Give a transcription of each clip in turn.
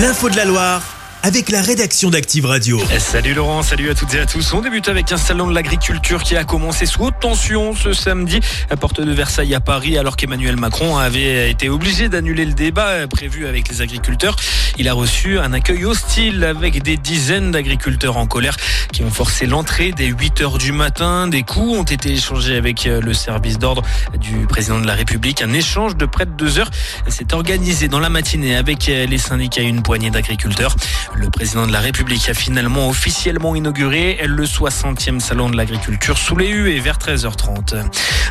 L'info de la Loire avec la rédaction d'Active Radio. Eh, Salut Laurent, salut à toutes et à tous. On débute avec un salon de l'agriculture qui a commencé sous haute tension ce samedi à Porte de Versailles à Paris alors qu'Emmanuel Macron avait été obligé d'annuler le débat prévu avec les agriculteurs. Il a reçu un accueil hostile avec des dizaines d'agriculteurs en colère qui ont forcé l'entrée dès 8 heures du matin. Des coups ont été échangés avec le service d'ordre du président de la République. Un échange de près de deux heures s'est organisé dans la matinée avec les syndicats et une poignée d'agriculteurs. Le président de la République a finalement officiellement inauguré le 60e salon de l'agriculture sous les huées vers 13h30.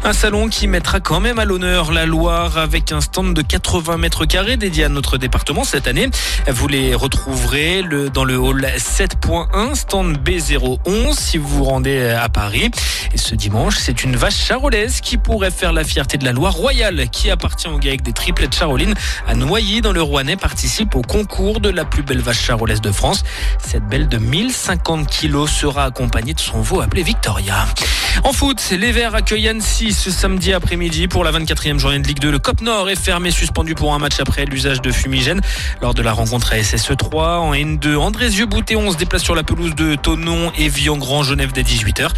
Un salon qui mettra quand même à l'honneur la Loire avec un stand de 80 mètres carrés dédié à notre département cette année. Vous les retrouverez dans le hall 7.1, stand B011 si vous vous rendez à Paris. Et ce dimanche, c'est une vache charolaise qui pourrait faire la fierté de la Loire royale qui appartient au GAEC des triplettes charolines à Noyer dans le Rouennais participe au concours de la plus belle vache charolaise de France. Cette belle de 1050 kilos sera accompagnée de son veau appelé Victoria. En foot, les Verts accueillent Annecy ce samedi après-midi pour la 24e journée de Ligue 2. Le Cop Nord est fermé, suspendu pour un match après l'usage de fumigène lors de la rencontre à SSE3. En N2, Andrézieux Boutéon se déplace sur la pelouse de Tonon et Vian-Grand Genève dès 18h.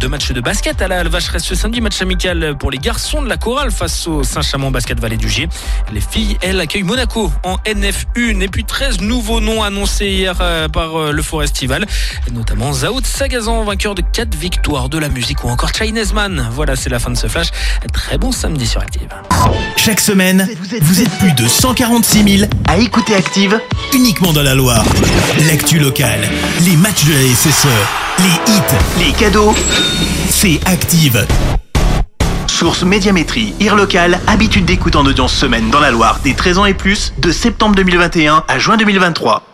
Deux matchs de basket à la Alvacheresse ce samedi, match amical pour les garçons de la chorale face au Saint-Chamond Basket Vallée du G. Les filles, elles, accueillent Monaco en NF1 et puis 13 nouveaux noms annoncés hier euh, par euh, le Forestival, notamment Zaoud Sagazan, vainqueur de 4 victoires de la musique ou encore Chinese Man. Voilà, c'est la fin de ce flash. Très bon samedi sur Active. Chaque semaine, vous êtes plus de 146 000 à écouter Active uniquement dans la Loire. L'actu locale, les matchs de la SSE, les hits, les cadeaux, c'est Active. Source Médiamétrie, IR local, habitude d'écoute en audience semaine dans la Loire des 13 ans et plus, de septembre 2021 à juin 2023.